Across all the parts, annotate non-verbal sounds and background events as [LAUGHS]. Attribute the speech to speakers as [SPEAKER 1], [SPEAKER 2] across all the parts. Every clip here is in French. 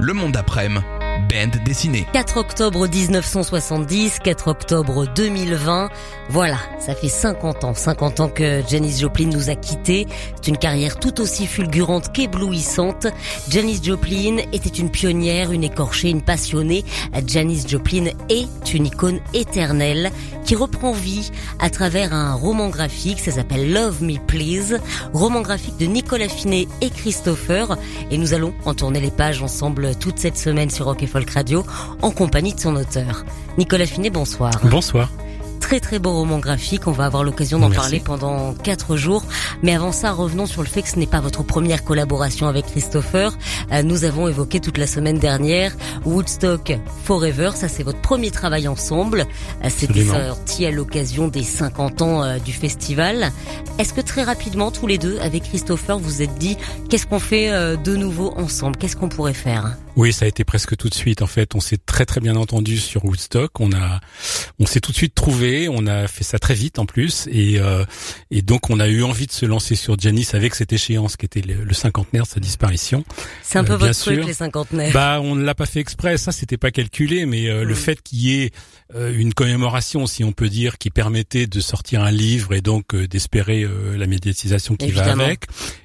[SPEAKER 1] Le monde après-midi, bande dessinée.
[SPEAKER 2] 4 octobre 1970, 4 octobre 2020. Voilà, ça fait 50 ans, 50 ans que Janis Joplin nous a quittés. C'est une carrière tout aussi fulgurante qu'éblouissante. Janis Joplin était une pionnière, une écorchée, une passionnée. Janis Joplin est une icône éternelle qui reprend vie à travers un roman graphique. Ça s'appelle Love Me Please. Roman graphique de Nicolas Finet et Christopher. Et nous allons en tourner les pages ensemble toute cette semaine sur Rock Folk Radio en compagnie de son auteur. Nicolas Finet, bonsoir.
[SPEAKER 3] Bonsoir.
[SPEAKER 2] Très très beau roman graphique, on va avoir l'occasion d'en parler pendant quatre jours. Mais avant ça, revenons sur le fait que ce n'est pas votre première collaboration avec Christopher. Euh, nous avons évoqué toute la semaine dernière Woodstock Forever, ça c'est votre premier travail ensemble. Euh, C'était sorti à l'occasion des 50 ans euh, du festival. Est-ce que très rapidement, tous les deux, avec Christopher, vous êtes dit qu'est-ce qu'on fait de nouveau ensemble? Qu'est-ce qu'on pourrait faire?
[SPEAKER 3] Oui, ça a été presque tout de suite. En fait, on s'est très très bien entendu sur Woodstock. On a, on s'est tout de suite trouvé. On a fait ça très vite en plus, et euh, et donc on a eu envie de se lancer sur Janice avec cette échéance qui était le, le cinquantenaire de sa disparition.
[SPEAKER 2] C'est un peu
[SPEAKER 3] Euh,
[SPEAKER 2] votre truc, les cinquantenaires.
[SPEAKER 3] Bah, on ne l'a pas fait exprès. Ça, c'était pas calculé, mais euh, le
[SPEAKER 2] Mm.
[SPEAKER 3] fait qu'il y ait euh, une commémoration, si on peut dire, qui permettait de sortir un livre et donc euh, d'espérer euh, la médiatisation qui
[SPEAKER 2] Évidemment.
[SPEAKER 3] va avec.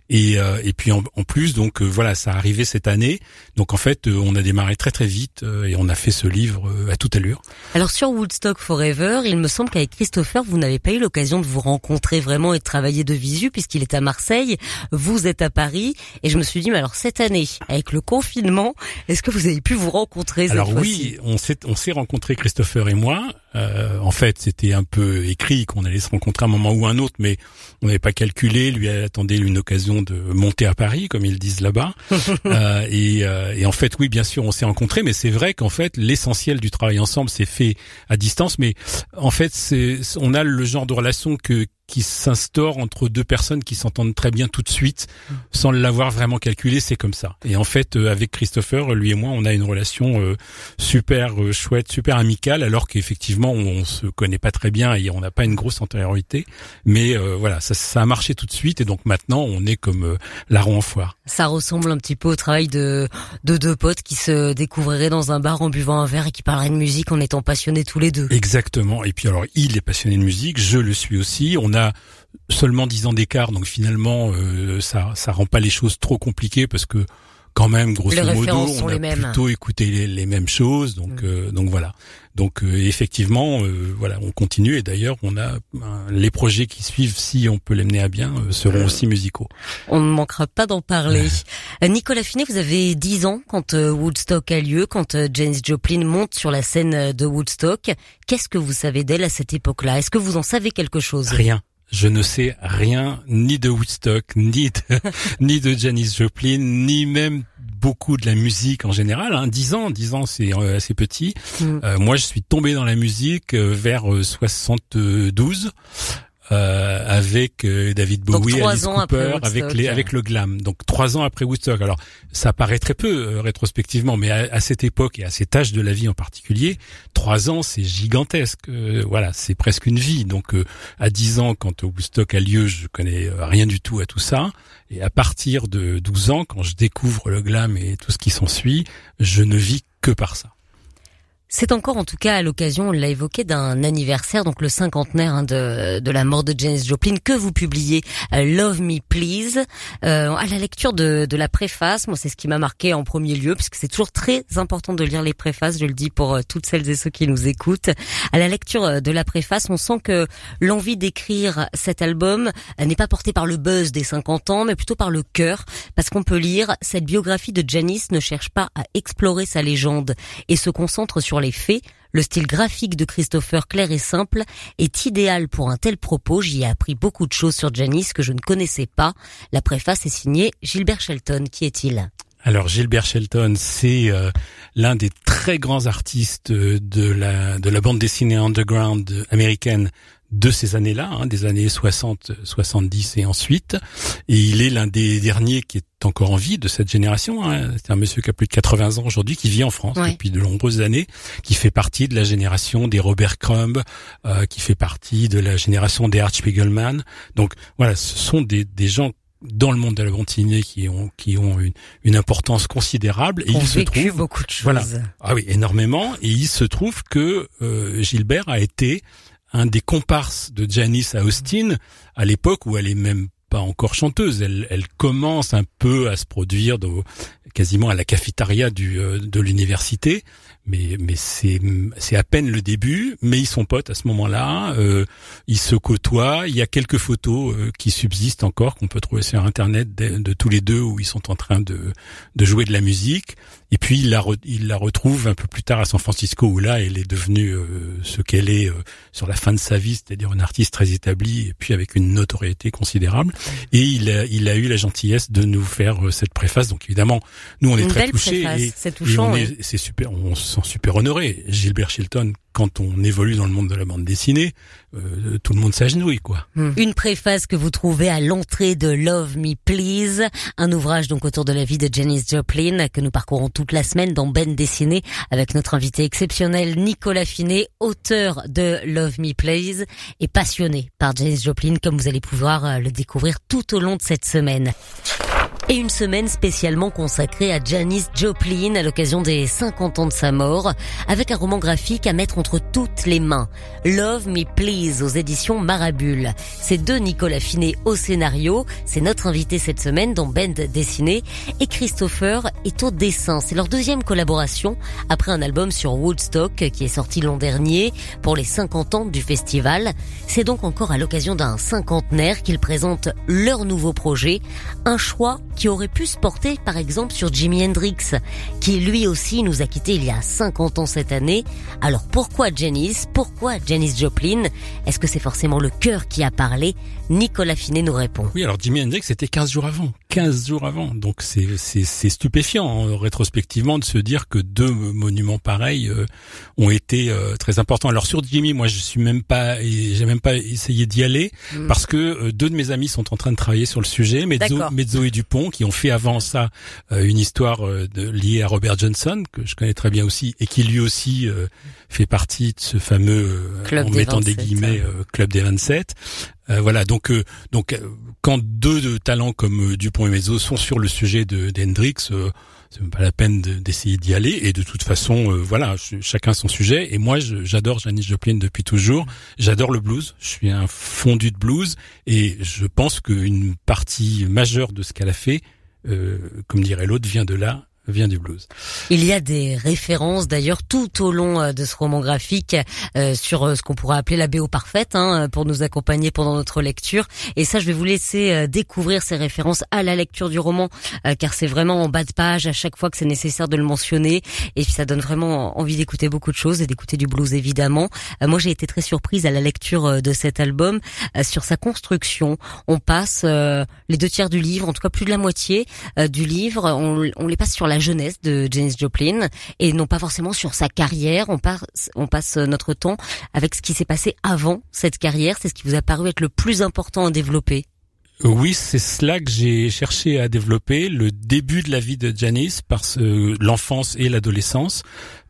[SPEAKER 3] Et, euh, et puis en, en plus, donc euh, voilà, ça arrivait cette année. Donc en fait, euh, on a démarré très très vite euh, et on a fait ce livre euh, à toute allure.
[SPEAKER 2] Alors sur Woodstock Forever, il me semble qu'avec Christopher, vous n'avez pas eu l'occasion de vous rencontrer vraiment et de travailler de visu puisqu'il est à Marseille, vous êtes à Paris et je me suis dit mais alors cette année avec le confinement, est-ce que vous avez pu vous rencontrer cette
[SPEAKER 3] Alors oui, on s'est on s'est rencontrés Christopher et moi. Euh, en fait, c'était un peu écrit qu'on allait se rencontrer à un moment ou un autre, mais on n'avait pas calculé. Lui attendait une occasion de monter à Paris, comme ils disent là-bas. [LAUGHS] Euh, et, euh, et en fait, oui, bien sûr, on s'est rencontrés, mais c'est vrai qu'en fait, l'essentiel du travail ensemble s'est fait à distance. Mais en fait, c'est on a le genre de relation que qui s'instaure entre deux personnes qui s'entendent très bien tout de suite, sans l'avoir vraiment calculé, c'est comme ça. Et en fait, euh, avec Christopher, lui et moi, on a une relation euh, super euh, chouette, super amicale, alors qu'effectivement, on, on se connaît pas très bien et on n'a pas une grosse antériorité. Mais euh, voilà, ça, ça a marché tout de suite, et donc maintenant, on est comme euh, larron en foire.
[SPEAKER 2] Ça ressemble un petit peu au travail de, de deux potes qui se découvriraient dans un bar en buvant un verre et qui parleraient de musique en étant passionnés tous les deux.
[SPEAKER 3] Exactement. Et puis alors, il est passionné de musique, je le suis aussi. On a seulement 10 ans d'écart, donc finalement, euh, ça ça rend pas les choses trop compliquées parce que quand même, grosso
[SPEAKER 2] Les
[SPEAKER 3] modo, on a plutôt écouté les, les mêmes choses. Donc
[SPEAKER 2] Mm.
[SPEAKER 3] euh, donc voilà. Donc euh, effectivement, euh, voilà, on continue. Et d'ailleurs, on a euh, les projets qui suivent, si on peut les mener à bien, euh, seront aussi musicaux.
[SPEAKER 2] On ne manquera pas d'en parler. [LAUGHS] Nicolas Finet, vous avez 10 ans quand Woodstock a lieu, quand Janis Joplin monte sur la scène de Woodstock. Qu'est-ce que vous savez d'elle à cette époque-là? Est-ce que vous en savez quelque chose?
[SPEAKER 3] Rien. Je ne sais rien ni de Woodstock, ni de, [LAUGHS] ni de Janis Joplin, ni même beaucoup de la musique en général. Hein. 10 ans, 10 ans c'est euh, assez petit.
[SPEAKER 2] Mm.
[SPEAKER 3] Euh, moi je suis tombé dans la musique euh, vers euh, 72 euh, avec euh, David Bowie, Alice Cooper, avec les avec le glam. Donc trois ans après Woodstock. Alors ça paraît très peu euh, rétrospectivement, mais à, à cette époque et à cet âge de la vie en particulier, trois ans c'est gigantesque. Euh, voilà, c'est presque une vie. Donc euh, à 10 ans, quand Woodstock a lieu, je connais euh, rien du tout à tout ça. Et à partir de 12 ans, quand je découvre le glam et tout ce qui s'ensuit, je ne vis que par ça.
[SPEAKER 2] C'est encore en tout cas à l'occasion, on l'a évoqué, d'un anniversaire, donc le cinquantenaire hein, de, de la mort de Janis Joplin, que vous publiez euh, Love Me Please. Euh, à la lecture de, de la préface, moi c'est ce qui m'a marqué en premier lieu, puisque c'est toujours très important de lire les préfaces, je le dis pour euh, toutes celles et ceux qui nous écoutent. À la lecture euh, de la préface, on sent que l'envie d'écrire cet album n'est pas portée par le buzz des 50 ans, mais plutôt par le cœur, parce qu'on peut lire, cette biographie de Janis ne cherche pas à explorer sa légende et se concentre sur les faits. Le style graphique de Christopher clair et simple est idéal pour un tel propos. J'y ai appris beaucoup de choses sur Janice que je ne connaissais pas. La préface est signée Gilbert Shelton. Qui est-il?
[SPEAKER 3] Alors Gilbert Shelton, c'est euh, l'un des très grands artistes de la de la bande dessinée underground américaine de ces années-là, hein, des années 60, 70 et ensuite. Et il est l'un des derniers qui est encore en vie de cette génération. Hein. C'est un monsieur qui a plus de 80 ans aujourd'hui, qui vit en France depuis de nombreuses années, qui fait partie de la génération des Robert Crumb, euh, qui fait partie de la génération des Art Spiegelman. Donc voilà, ce sont des, des gens dans le monde de la bande qui ont qui ont une, une importance considérable
[SPEAKER 2] et il se trouve beaucoup de choses. Voilà.
[SPEAKER 3] Ah oui, énormément et il se trouve que euh, Gilbert a été un des comparses de Janice à Austin à l'époque où elle est même pas encore chanteuse. Elle, elle commence un peu à se produire quasiment à la cafétéria du, euh, de l'université mais mais c'est c'est à peine le début. Mais ils sont potes à ce moment-là. Euh, ils se côtoient. Il y a quelques photos euh, qui subsistent encore qu'on peut trouver sur internet de, tous les deux où ils sont en train de de jouer de la musique. Et puis il la il la retrouve un peu plus tard à San Francisco où là elle est devenue euh, ce qu'elle est euh, sur la fin de sa vie, c'est-à-dire une artiste très établie et puis avec une notoriété considérable. Et il a il a eu la gentillesse de nous faire cette préface. Donc évidemment nous on est très touchés
[SPEAKER 2] c'est touchant.
[SPEAKER 3] C'est super. On sont super honorés. Gilbert Chilton, quand on évolue dans le monde de la bande dessinée, euh, tout le monde s'agenouille, quoi.
[SPEAKER 2] Hmm. Une préface que vous trouvez à l'entrée de Love Me Please, un ouvrage donc autour de la vie de Janis Joplin que nous parcourons toute la semaine dans Ben Dessiné avec notre invité exceptionnel Nicolas Finet, auteur de Love Me Please et passionné par Janis Joplin comme vous allez pouvoir euh, le découvrir tout au long de cette semaine et une semaine spécialement consacrée à Janis Joplin à l'occasion des 50 ans de sa mort, avec un roman graphique à mettre entre toutes les mains. Love Me Please aux éditions Marabule. C'est de Nicolas Finet au scénario, c'est notre invité cette semaine dans Bend Dessiné, et Christopher est au dessin. C'est leur deuxième collaboration après un album sur Woodstock qui est sorti l'an dernier pour les 50 ans du festival. C'est donc encore à l'occasion d'un cinquantenaire qu'ils présentent leur nouveau projet, un choix qui aurait pu se porter par exemple sur Jimi Hendrix, qui lui aussi nous a quittés il y a 50 ans cette année. Alors pourquoi Janis Pourquoi Janis Joplin? Est-ce que c'est forcément le cœur qui a parlé Nicolas Finet nous répond.
[SPEAKER 3] Oui, alors Jimi Hendrix c'était 15 jours avant. 15 jours avant. Donc c'est c'est stupéfiant hein, rétrospectivement de se dire que deux monuments pareils euh, ont été euh, très importants. Alors sur Jimmy, moi je suis même pas j'ai même pas essayé d'y aller mm. parce que euh, deux de mes amis sont en train de travailler sur le sujet, Mezzo, Mezzo et Dupont qui ont fait avant ça une histoire de, liée à Robert Johnson que je connais très bien aussi et qui lui aussi fait partie de ce fameux
[SPEAKER 2] club
[SPEAKER 3] en mettant des guillemets club des 27. Euh, voilà, donc euh, donc euh, quand deux de talents comme Dupont et Mezzo sont sur le sujet de d'Hendrix, c'est pas la peine d'essayer d'y aller. Et de toute façon, voilà, chacun son sujet. Et moi, j'adore Janis Joplin depuis toujours. J'adore le blues. Je suis un fondu de blues, et je pense qu'une partie majeure de ce qu'elle a fait, comme dirait l'autre, vient de là
[SPEAKER 2] Il y a des références d'ailleurs tout au long euh, de ce roman graphique euh, sur euh, ce qu'on pourrait appeler la BO parfaite hein, pour nous accompagner pendant notre lecture. Et ça, je vais vous laisser découvrir ces références à la lecture du roman, car c'est vraiment en bas de page à chaque fois que c'est nécessaire de le mentionner. Et puis ça donne vraiment envie d'écouter beaucoup de choses et d'écouter du blues évidemment. moi, j'ai été très surprise à la lecture de cet album sur sa construction. On passe les deux tiers du livre, en tout cas plus de la moitié du livre, on, on les passe sur la la jeunesse de Janis Joplin et non pas forcément sur sa carrière. On, passe, on passe notre temps avec ce qui s'est passé avant cette carrière. C'est ce qui vous a paru être le plus important à développer.
[SPEAKER 3] Oui, c'est cela que j'ai cherché à développer, le début de la vie de Janice, par l'enfance et l'adolescence,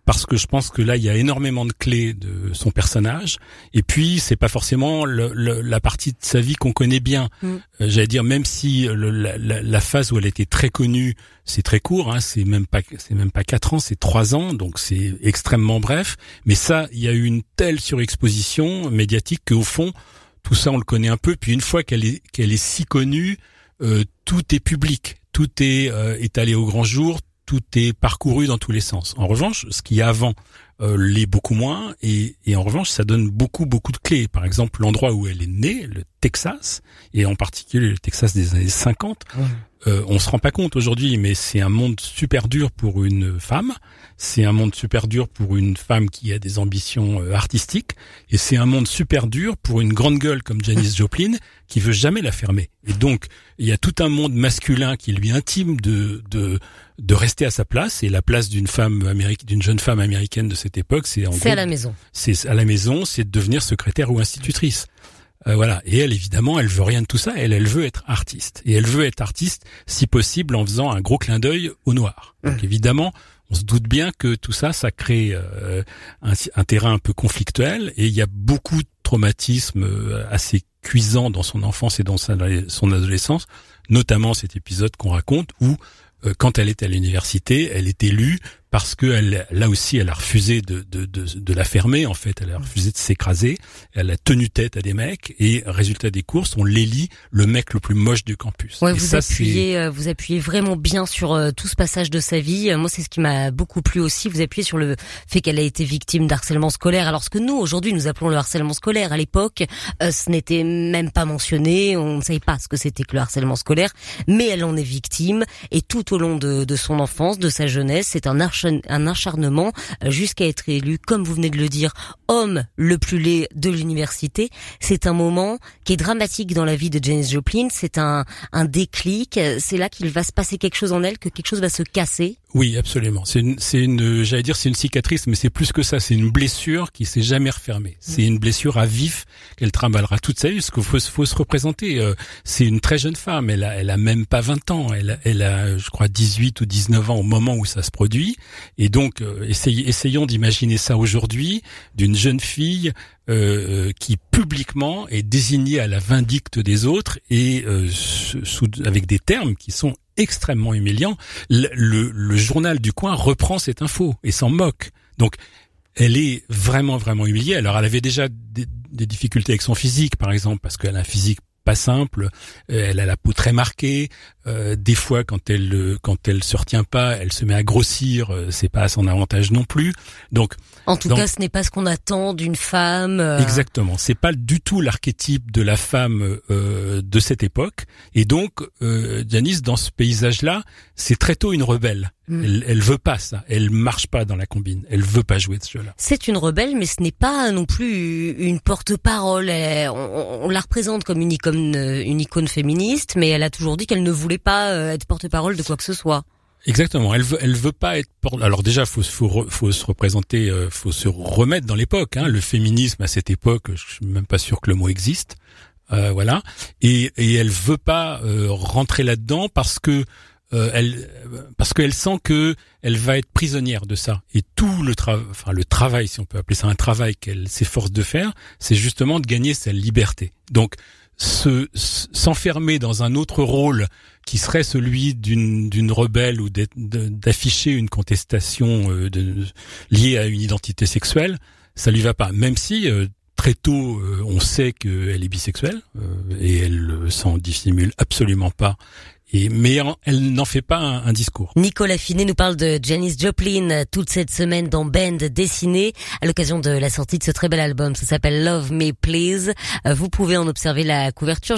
[SPEAKER 3] parce que je pense que là il y a énormément de clés de son personnage. Et puis c'est pas forcément le, la partie de sa vie qu'on connaît bien. Mm. euh, j'allais dire même si la, la, phase où elle était très connue c'est très court hein, c'est même pas c'est même pas quatre ans c'est trois ans donc c'est extrêmement bref. Mais ça il y a eu une telle surexposition médiatique qu'au fond tout ça on le connaît un peu. Puis une fois qu'elle est qu'elle est si connue euh, tout est public. Tout est euh, étalé au grand jour tout est parcouru dans tous les sens. En revanche, ce qui est avant euh, l'est beaucoup moins, et, et, en revanche, ça donne beaucoup, beaucoup de clés. Par exemple, l'endroit où elle est née, le Texas, et en particulier le Texas des années 50, euh, on se rend pas compte aujourd'hui, mais c'est un monde super dur pour une femme. C'est un monde super dur pour une femme qui a des ambitions euh, artistiques, et c'est un monde super dur pour une grande gueule comme Janis [LAUGHS] Joplin qui veut jamais la fermer. Et donc, il y a tout un monde masculin qui lui intime de de de rester à sa place. Et la place d'une femme américaine, d'une jeune femme américaine de cette époque, c'est en
[SPEAKER 2] C'est à la maison.
[SPEAKER 3] c'est à la maison, c'est de devenir secrétaire ou institutrice. Euh, voilà. Et elle, évidemment, elle veut rien de tout ça. Elle, elle veut être artiste. Et elle veut être artiste, si possible, en faisant un gros clin d'œil au noir. Donc, évidemment, on se doute bien que tout ça, ça crée euh, un, un terrain un peu conflictuel. Et il y a beaucoup de traumatismes euh, assez cuisants dans son enfance et dans sa- son adolescence, notamment cet épisode qu'on raconte où quand elle est à l'université, elle est élue parce que elle, là aussi, elle a refusé de, de, de, de la fermer. En fait, elle a refusé de s'écraser. Elle a tenu tête à des mecs et résultat des courses, on l'élit le mec le plus moche du campus.
[SPEAKER 2] Ouais,
[SPEAKER 3] Et
[SPEAKER 2] vous
[SPEAKER 3] ça,
[SPEAKER 2] appuyez, euh, vous appuyez vraiment bien sur euh, tout ce passage de sa vie. Euh, Moi, c'est ce qui m'a beaucoup plu aussi. Vous appuyez sur le fait qu'elle a été victime d'harcèlement scolaire. Alors ce que nous aujourd'hui nous appelons le harcèlement scolaire, à l'époque, euh, ce n'était même pas mentionné. On ne savait pas ce que c'était que le harcèlement scolaire, mais elle en est victime. Et tout au long de, de son enfance, de sa jeunesse, c'est un, archa- un acharnement euh, jusqu'à être élu, comme vous venez de le dire, homme le plus laid de l'université. C'est un moment qui est dramatique dans la vie de Janis Joplin. C'est un un déclic. C'est là qu'il va se passer quelque chose en elle, que quelque chose va se casser.
[SPEAKER 3] Oui, absolument. C'est une, c'est une, j'allais dire c'est une cicatrice, mais c'est plus que ça. C'est une blessure qui s'est jamais refermée. C'est une blessure à vif qu'elle trimballera toute sa vie. Parce qu'il faut, faut se représenter. euh, c'est une très jeune femme. Elle a, elle a même pas 20 ans. Elle, a- elle a, je crois, 18 ou 19 ans au moment où ça se produit. Et donc, euh, essayez- essayons d'imaginer ça aujourd'hui d'une jeune fille euh, euh, qui publiquement est désignée à la vindicte des autres et euh, sous, avec des termes qui sont extrêmement humiliants. Le, le- le journal du coin reprend cette info et s'en moque. Donc, elle est vraiment, vraiment humiliée. Alors, elle avait déjà des, des difficultés avec son physique, par exemple, parce qu'elle a un physique pas simple. Euh, Elle a la peau très marquée. Euh, des fois, quand elle euh, quand elle se retient pas, elle se met à grossir. Euh, C'est pas à son avantage non plus. Donc,
[SPEAKER 2] En tout cas, ce n'est pas ce qu'on attend d'une femme. euh,
[SPEAKER 3] Exactement. C'est pas du tout l'archétype de la femme euh, de cette époque. Et donc, euh, Janice, dans ce paysage-là, c'est très tôt une rebelle.
[SPEAKER 2] Mm.
[SPEAKER 3] Elle, elle veut pas ça. Elle marche pas dans la combine. Elle veut pas jouer de ce jeu-là.
[SPEAKER 2] C'est une rebelle, mais ce n'est pas non plus une porte-parole. On, on la représente comme une icône, une icône féministe, mais elle a toujours dit qu'elle ne voulait pas euh, être porte-parole de quoi que ce soit.
[SPEAKER 3] Exactement. Elle veut, elle veut pas être. por- Alors déjà, faut, faut, faut se représenter, euh, faut se remettre dans l'époque. Hein. Le féminisme à cette époque, je suis même pas sûr que le mot existe. Euh, voilà. Et, et elle veut pas euh, rentrer là-dedans parce que euh, elle, parce qu'elle sent que elle va être prisonnière de ça. Et tout le travail, enfin le travail, si on peut appeler ça un travail qu'elle s'efforce de faire, c'est justement de gagner sa liberté. Donc se s'enfermer dans un autre rôle qui serait celui d'une rebelle ou d'afficher une contestation euh, de, liée à une identité sexuelle, ça lui va pas. Même si euh, très tôt euh, on sait qu'elle est bisexuelle euh, et elle euh, s'en dissimule absolument pas. Et mais elle n'en fait pas un, un discours.
[SPEAKER 2] Nicolas Finet nous parle de Janis Joplin toute cette semaine dans Band dessiné à l'occasion de la sortie de ce très bel album. Ça s'appelle Love Me Please. Vous pouvez en observer la couverture.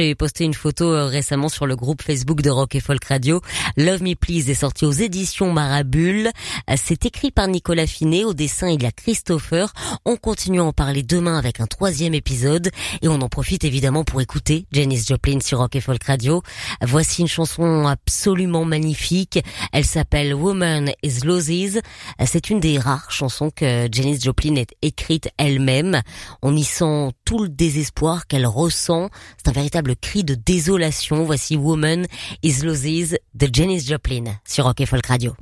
[SPEAKER 2] J'ai posté une photo euh, récemment sur le groupe Facebook de Rock et Folk Radio. Love Me Please est sorti aux éditions Marabule. Euh, C'est écrit par Nicolas Finet. Au dessin, il y a Christopher. On continue à en parler demain avec un troisième épisode. Et on en profite évidemment pour écouter Janis Joplin sur Rock et Folk Radio. Voici une chanson absolument magnifique. Elle s'appelle Woman is Loses. Euh, C'est une des rares chansons que Janis Joplin ait écrite elle-même. On y sent tout le désespoir qu'elle ressent. C'est un véritable cri de désolation. Voici Woman is Loses de Janis Joplin sur Rock et Folk Radio.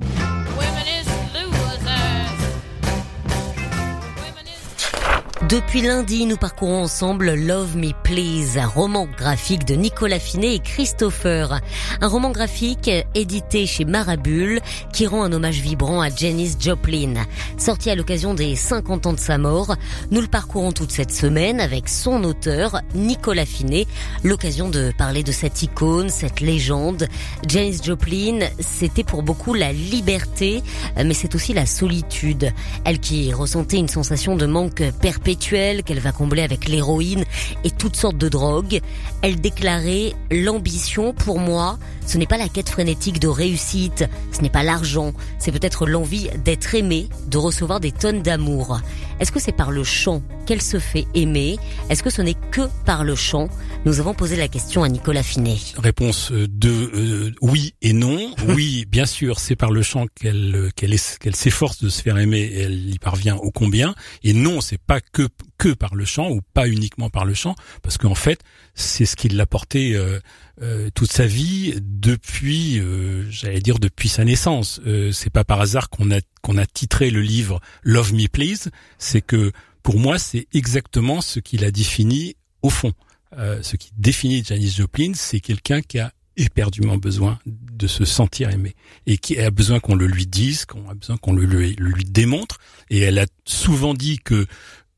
[SPEAKER 2] Depuis lundi, nous parcourons ensemble Love Me Please, un roman graphique de Nicolas Finet et Christopher. Un roman graphique édité chez Marabule qui rend un hommage vibrant à Janis Joplin. Sorti à l'occasion des 50 ans de sa mort, nous le parcourons toute cette semaine avec son auteur, Nicolas Finet. L'occasion de parler de cette icône, cette légende. Janis Joplin, c'était pour beaucoup la liberté, mais c'est aussi la solitude. Elle qui ressentait une sensation de manque perpétuel qu'elle va combler avec l'héroïne et toutes sortes de drogues. Elle déclarait l'ambition pour moi, ce n'est pas la quête frénétique de réussite, ce n'est pas l'argent, c'est peut-être l'envie d'être aimé, de recevoir des tonnes d'amour. Est-ce que c'est par le chant qu'elle se fait aimer? Est-ce que ce n'est que par le chant? Nous avons posé la question à Nicolas Finet.
[SPEAKER 3] Réponse euh, de euh, oui et non. [LAUGHS] Oui, bien sûr, c'est par le chant qu'elle qu'elle s'efforce de se faire aimer et elle y parvient au combien. Et non, c'est pas que que par le chant ou pas uniquement par le chant, parce qu'en fait, c'est ce qui l'a porté euh, toute sa vie depuis, j'allais dire depuis sa naissance. c'est pas par hasard qu'on a qu'on a titré le livre Love Me Please, c'est que pour moi c'est exactement ce qu'il a défini au fond. Euh, ce qui définit Janis Joplin, c'est quelqu'un qui a éperdument besoin de se sentir aimé et qui a besoin qu'on le lui dise, qu'on a besoin qu'on le lui démontre. Et elle a souvent dit que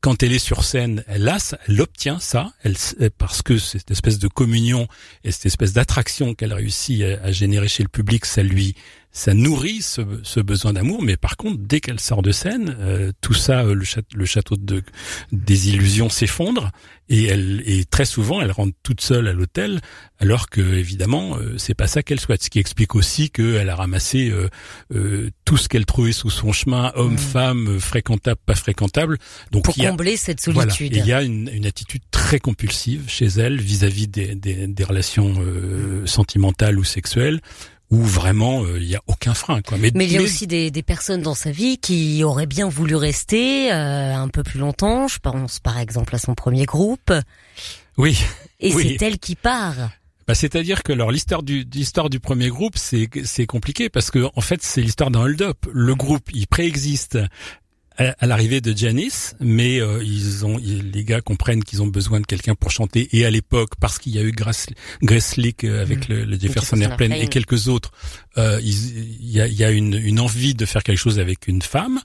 [SPEAKER 3] quand elle est sur scène, elle a, elle obtient ça, elle, parce que cette espèce de communion et cette espèce d'attraction qu'elle réussit à, générer chez le public, ça lui, ça nourrit ce, ce besoin d'amour, mais par contre, dès qu'elle sort de scène, euh, tout ça, euh, le, château, le château de, des illusions s'effondre et elle et très souvent, elle rentre toute seule à l'hôtel, alors que évidemment, euh, c'est pas ça qu'elle souhaite. Ce qui explique aussi qu'elle a ramassé tout ce qu'elle trouvait sous son chemin, homme, mmh. femme, fréquentable, pas fréquentable.
[SPEAKER 2] Donc pour combler cette solitude.
[SPEAKER 3] il y a une, une, attitude très compulsive chez elle vis-à-vis des, des, des, relations sentimentales ou sexuelles où vraiment euh, il n'y a aucun frein. Quoi.
[SPEAKER 2] Mais, mais il y a aussi des, des, personnes dans sa vie qui auraient bien voulu rester euh, un peu plus longtemps. Je pense par exemple à son premier groupe.
[SPEAKER 3] Oui.
[SPEAKER 2] Et
[SPEAKER 3] oui.
[SPEAKER 2] c'est elle qui part.
[SPEAKER 3] Bah, c'est-à-dire que alors l'histoire du l'histoire du premier groupe c'est c'est compliqué parce que en fait c'est l'histoire d'un hold-up. Le groupe il préexiste à, l'arrivée de Janice, mais euh, ils ont les gars comprennent qu'ils ont besoin de quelqu'un pour chanter et à l'époque parce qu'il y a eu Grace, Grace Slick euh, avec mmh. le, le, Jefferson Airplane et quelques autres, euh, il y a, y a une, une, envie de faire quelque chose avec une femme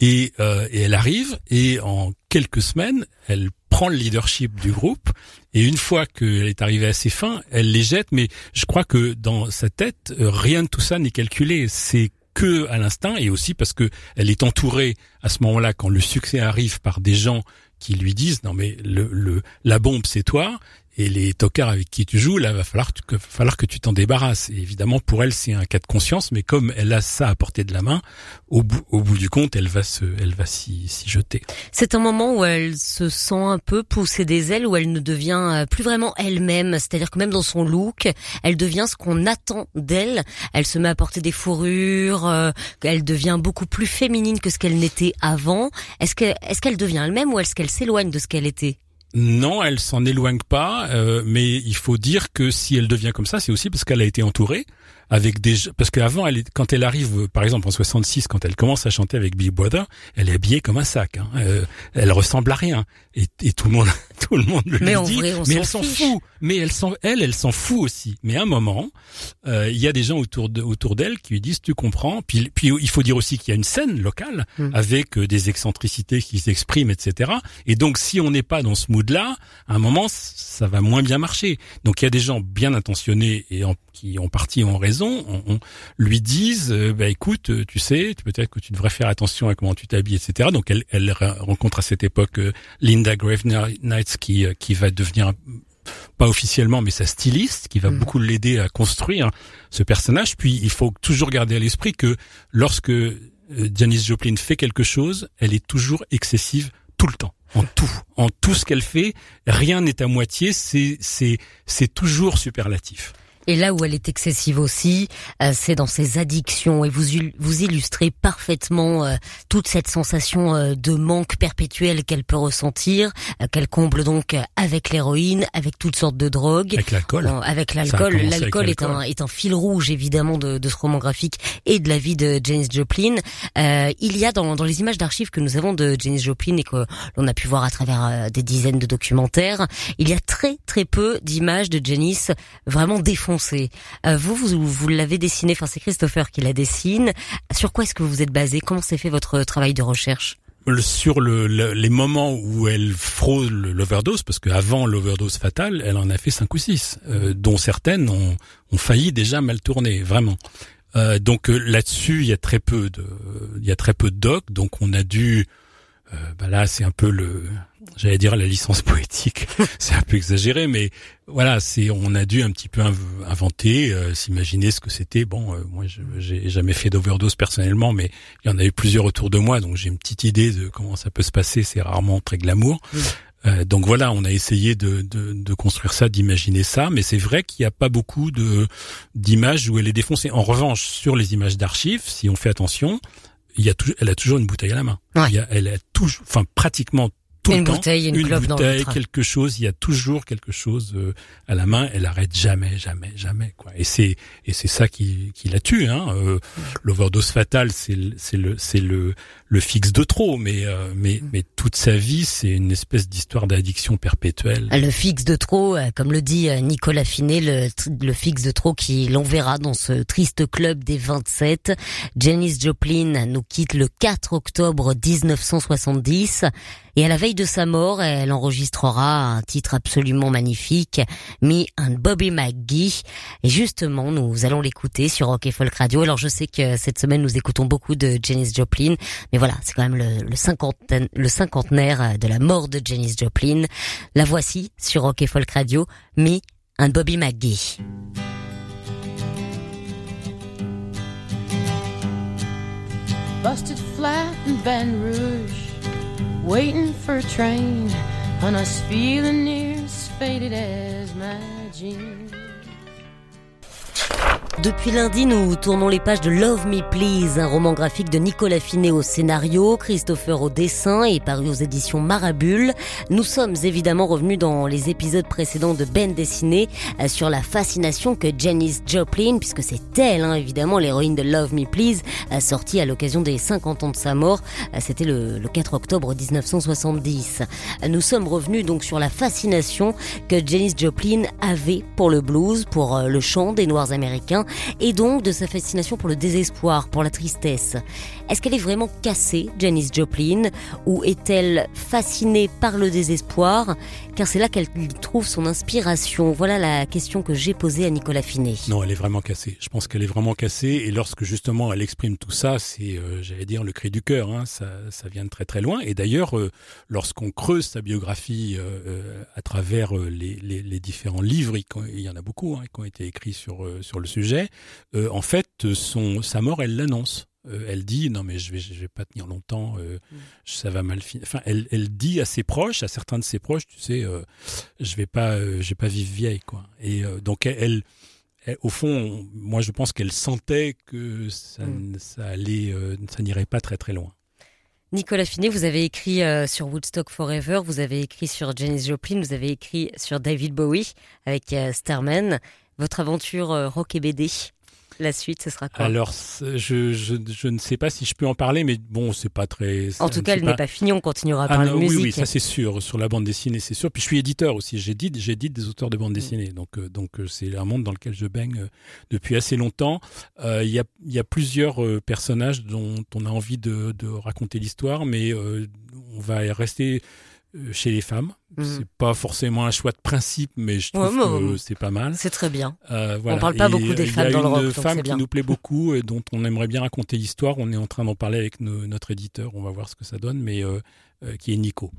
[SPEAKER 3] et, euh, et elle arrive et en quelques semaines elle prend le leadership du groupe et une fois qu'elle est arrivée à ses fins, elle les jette. Mais je crois que dans sa tête, rien de tout ça n'est calculé. C'est que à l'instinct et aussi parce que elle est entourée à ce moment-là quand le succès arrive par des gens qui lui disent non mais le, le la bombe c'est toi et les tocards avec qui tu joues, là, va falloir, que, va falloir que tu t'en débarrasses. Et évidemment, pour elle, c'est un cas de conscience, mais comme elle a ça à portée de la main, au bout, au bout du compte, elle va se, elle va s'y, jeter.
[SPEAKER 2] C'est un moment où elle se sent un peu pousser des ailes, où elle ne devient euh, plus vraiment elle-même. C'est-à-dire que même dans son look, elle devient ce qu'on attend d'elle. Elle se met à porter des fourrures, euh, elle devient beaucoup plus féminine que ce qu'elle n'était avant. Est-ce que, est-ce qu'elle devient elle-même ou est-ce qu'elle s'éloigne de ce qu'elle était?
[SPEAKER 3] Non, elle s'en éloigne pas, euh, mais il faut dire que si elle devient comme ça, c'est aussi parce qu'elle a été entourée avec des parce qu'avant elle quand elle arrive par exemple en 66 quand elle commence à chanter avec Big Brother elle est habillée comme un sac hein. euh, elle ressemble à rien. Et, et, tout le monde [LAUGHS] tout le monde le
[SPEAKER 2] mais
[SPEAKER 3] dit
[SPEAKER 2] vrai,
[SPEAKER 3] mais elle s'en fout. Mais elle s'en elle elle s'en fout aussi. Mais à un moment euh, il y a des gens autour de autour d'elle qui lui disent tu comprends? Puis puis il faut dire aussi qu'il y a une scène locale mm. avec euh, des excentricités qui s'expriment etc et donc si on n'est pas dans ce mood là à un moment ça va moins bien marcher. Donc il y a des gens bien intentionnés et en, qui ont parti en raison on, on lui dise, euh, bah écoute, euh, tu sais, peut-être que tu devrais faire attention à comment tu t'habilles, etc. Donc elle, elle rencontre à cette époque euh, Linda Grave Knights qui qui va devenir pas officiellement, mais sa styliste, qui va mm. beaucoup l'aider à construire ce personnage. Puis il faut toujours garder à l'esprit que lorsque Janis Joplin fait quelque chose, elle est toujours excessive tout le temps, en tout, en tout ce qu'elle fait, rien n'est à moitié, c'est c'est c'est toujours superlatif.
[SPEAKER 2] Et là où elle est excessive aussi, euh, c'est dans ses addictions. Et vous vous illustrez parfaitement euh, toute cette sensation euh, de manque perpétuel qu'elle peut ressentir, qu'elle comble donc avec l'héroïne, avec toutes sortes de drogues.
[SPEAKER 3] Avec l'alcool.
[SPEAKER 2] avec l'alcool. L'alcool est un, est un fil rouge évidemment de, de, ce roman graphique et de la vie de Janis Joplin. il y a dans, dans les images d'archives que nous avons de Janis Joplin et que l'on a pu voir à travers des dizaines de documentaires, il y a très très peu d'images de Janis vraiment défoncées euh, vous, vous, l'avez dessiné, enfin c'est Christopher qui la dessine. Sur quoi est-ce que vous êtes basé? Comment s'est fait votre travail de recherche?
[SPEAKER 3] Sur le, les moments où elle frôle l'overdose, parce qu'avant l'overdose fatale, elle en a fait cinq ou six, euh, dont certaines ont, failli déjà mal tourner, vraiment. Euh, donc là-dessus, il y a très peu de, il y a très peu de docs, donc on a dû, bah là c'est un peu le, j'allais dire la licence [LAUGHS] poétique, c'est un peu exagéré, mais voilà, c'est on a dû un petit peu inventer, euh, s'imaginer ce que c'était. Bon, euh, moi, j'ai jamais fait d'overdose personnellement, mais il y en a eu plusieurs autour de moi, donc j'ai une petite idée de comment ça peut se passer. C'est rarement très glamour. Euh, donc voilà, on a essayé de, de, de construire ça, d'imaginer ça, mais c'est vrai qu'il n'y a pas beaucoup de d'images où elle est défoncée. En revanche, sur les images d'archives, si on fait attention, il y a elle a toujours une bouteille à la main. Il y a, elle a toujours, enfin pratiquement
[SPEAKER 2] une bouteille, une, une bouteille,
[SPEAKER 3] quelque chose. Il y a toujours quelque chose euh, à la main. Elle arrête jamais, jamais, jamais. Quoi. Et c'est et c'est ça qui, qui la tue. Hein. Euh, L'overdose fatale, c'est c'est le c'est le le fixe de trop. Mais euh, mais mais toute sa vie, c'est une espèce d'histoire d'addiction perpétuelle.
[SPEAKER 2] Le fixe de trop, euh, comme le dit Nicolas Finet, le le fixe de trop qui l'enverra dans ce triste club des 27. Janis Joplin nous quitte le 4 octobre 1970. Et à la veille de sa mort, elle enregistrera un titre absolument magnifique, Me and Bobby McGee. Et justement, nous allons l'écouter sur Rock et Folk Radio. Alors je sais que cette semaine, nous écoutons beaucoup de Janis Joplin. Mais voilà, c'est quand même le, le, le cinquantenaire de la mort de Janis Joplin. La voici sur Rock et Folk Radio, Me and Bobby McGee. Busted flat in Rouge waiting for a train, and us feeling near as faded as my jeans. Depuis lundi, nous tournons les pages de Love Me Please, un roman graphique de Nicolas Finet au scénario, Christopher au dessin et paru aux éditions Marabule. Nous sommes évidemment revenus dans les épisodes précédents de Ben dessiné euh, sur la fascination que Janis Joplin, puisque c'est elle hein, évidemment l'héroïne de Love Me Please, a sorti à l'occasion des 50 ans de sa mort. Euh, c'était le, le 4 octobre 1970. Nous sommes revenus donc sur la fascination que Janis Joplin avait pour le blues, pour euh, le chant des Noirs américains et donc de sa fascination pour le désespoir, pour la tristesse. Est-ce qu'elle est vraiment cassée, Janis Joplin, ou est-elle fascinée par le désespoir? Car c'est là qu'elle trouve son inspiration. Voilà la question que j'ai posée à Nicolas Finet.
[SPEAKER 3] Non, elle est vraiment cassée. Je pense qu'elle est vraiment cassée, et lorsque justement elle exprime tout ça, c'est, euh, j'allais dire, le cri du cœur. Hein. Ça, ça vient de très très loin. Et d'ailleurs, euh, lorsqu'on creuse sa biographie euh, à travers les, différents livres, il y en a beaucoup hein, qui ont été écrits sur sur le sujet euh, en fait, son, sa mort, elle l'annonce. Euh, elle dit non mais je vais je vais pas tenir longtemps, euh, mm. ça va mal finir. Enfin, elle, elle dit à ses proches, à certains de ses proches, tu sais, je vais pas je vais pas vivre vieille quoi. Et donc elle, au fond, moi je pense qu'elle sentait que ça, mm. ça allait, ça n'irait pas très très loin.
[SPEAKER 2] Nicolas Finet, vous avez écrit sur Woodstock Forever, vous avez écrit sur Janis Joplin, vous avez écrit sur David Bowie avec Starman votre aventure euh, rock et BD la suite, ce sera quoi?
[SPEAKER 3] Alors, je, je, je, ne sais pas si je peux en parler, mais bon, c'est pas très.
[SPEAKER 2] En tout cas, elle n'est pas finie. On continuera à ah parler de musique.
[SPEAKER 3] Oui, oui, ça c'est sûr. Sur la bande dessinée, c'est sûr. Puis je suis éditeur aussi. J'édite, des auteurs de bande mm. dessinée. Donc, euh, donc euh, c'est un monde dans lequel je baigne depuis assez longtemps. Il y, a, y a plusieurs personnages dont on a envie de, de raconter l'histoire, mais on va rester chez les femmes. Mhm. C'est pas forcément un choix de principe, mais je trouve que c'est pas mal.
[SPEAKER 2] C'est très bien. Euh, voilà. On parle pas beaucoup des femmes dans le rock.
[SPEAKER 3] Il y a une femme qui nous plaît beaucoup et dont on aimerait bien raconter l'histoire. On est en train d'en parler avec notre éditeur. On va voir ce que ça donne, mais euh, euh, qui est Nico.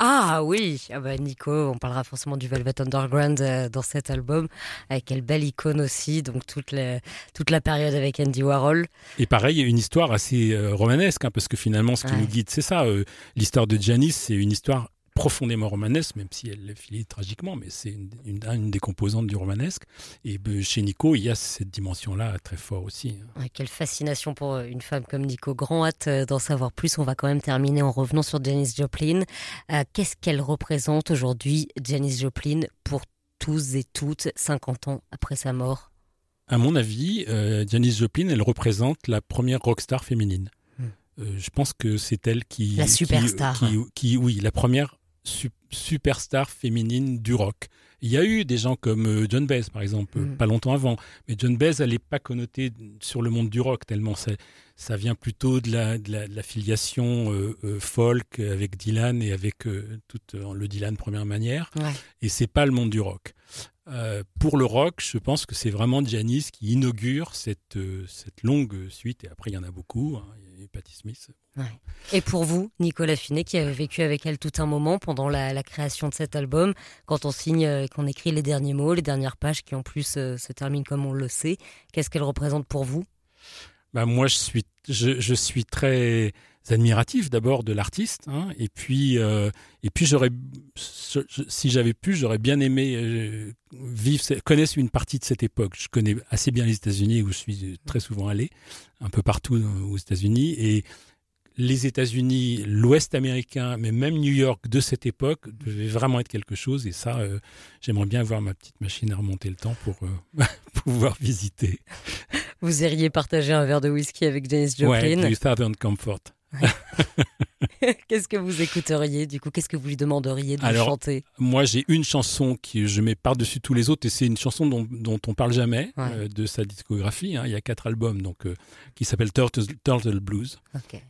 [SPEAKER 2] Ah oui, ah bah Nico, on parlera forcément du Velvet Underground dans cet album, avec quelle belle icône aussi, donc toute la, toute la période avec Andy Warhol.
[SPEAKER 3] Et pareil, une histoire assez romanesque, hein, parce que finalement, ce qui nous guide, c'est ça. L'histoire de Janice, c'est une histoire profondément romanesque, même si elle le finit tragiquement, mais c'est une, une, des composantes du romanesque. Et ben, chez Nico, il y a cette dimension-là très fort aussi.
[SPEAKER 2] Hein. quelle fascination pour euh, une femme comme Nico. Grand hâte euh, d'en savoir plus. On va quand même terminer en revenant sur Janis Joplin. Euh, qu'est-ce qu'elle représente aujourd'hui, Janis Joplin, pour tous et toutes, 50 ans après sa mort?
[SPEAKER 3] À mon avis, Janis Joplin, elle représente la première rockstar féminine. Euh, je pense que c'est elle qui...
[SPEAKER 2] La superstar.
[SPEAKER 3] Qui, oui, la première superstar féminine du rock. Il y a eu des gens comme euh, John Baez, par exemple, mm. pas longtemps avant. Mais John Baez, elle n'est pas connotée sur le monde du rock, tellement ça, ça vient plutôt de la, de la, filiation euh, folk avec Dylan et avec tout le Dylan première manière. Et c'est pas le monde du rock. pour le rock, je pense que c'est vraiment Janis qui inaugure cette, cette longue suite. Et après, il y en a beaucoup. Hein. Patti Smith.
[SPEAKER 2] Et pour vous, Nicolas Finet, qui a vécu avec elle tout un moment pendant la, création de cet album, quand on signe, euh, qu'on écrit les derniers mots, les dernières pages qui en plus euh, se terminent comme on le sait, qu'est-ce qu'elle représente pour vous?
[SPEAKER 3] Bah moi, je suis, je, suis très admiratif d'abord de l'artiste, hein, et puis, euh, et puis j'aurais, si j'avais pu, j'aurais bien aimé vivre, connaître une partie de cette époque. Je connais assez bien les États-Unis où je suis très souvent allé, un peu partout aux États-Unis, et les États-Unis, l'Ouest américain, mais même New York de cette époque devait vraiment être quelque chose. Et ça, euh, j'aimerais bien avoir ma petite machine à remonter le temps pour euh, [LAUGHS] pouvoir visiter.
[SPEAKER 2] Vous iriez partager un verre de whisky avec Janis Joplin
[SPEAKER 3] Ouais, du Southern Comfort. [LAUGHS]
[SPEAKER 2] Qu'est-ce que vous écouteriez du coup? Qu'est-ce que vous lui demanderiez de
[SPEAKER 3] Alors,
[SPEAKER 2] chanter?
[SPEAKER 3] Moi, j'ai une chanson qui je mets par-dessus tous les autres et c'est une chanson dont, dont on parle jamais euh, de sa discographie. Hein. Il y a quatre albums donc euh, qui s'appelle Turtle, Turtle, Blues,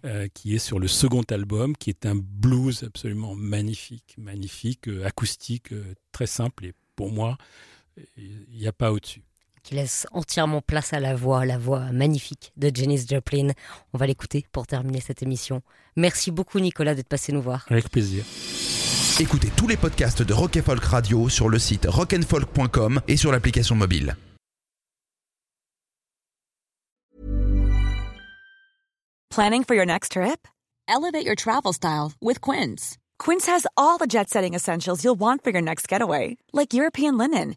[SPEAKER 3] euh, qui est sur le second album, qui est un blues absolument magnifique, magnifique, acoustique, très simple et pour moi, il n'y a pas au-dessus
[SPEAKER 2] qui laisse entièrement place à la voix, la voix magnifique de Janis Joplin. On va l'écouter pour terminer cette émission. Merci beaucoup Nicolas d'être passé nous voir.
[SPEAKER 3] Avec plaisir.
[SPEAKER 1] Écoutez tous les podcasts de Rock Folk Radio sur le site rockandfolk.com et sur l'application mobile.
[SPEAKER 4] Planning for your next trip? Elevate your travel style with Quince. Quince has all the jet-setting essentials you'll want for your next getaway, like European linen